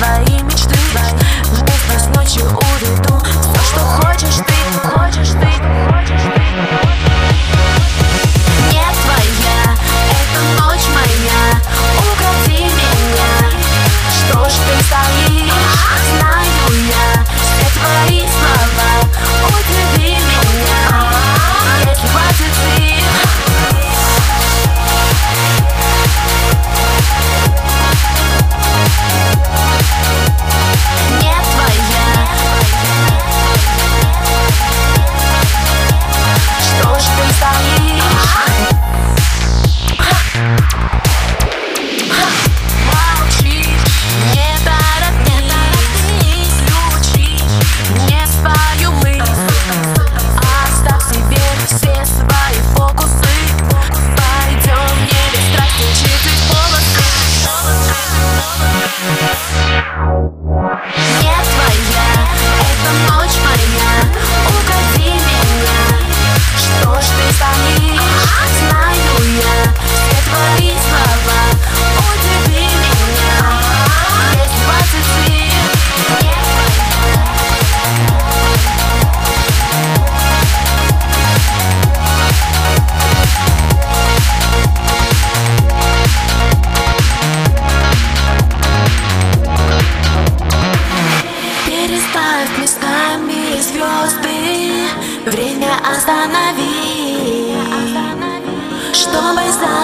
свои. Расставь местами звезды Время останови Чтобы за.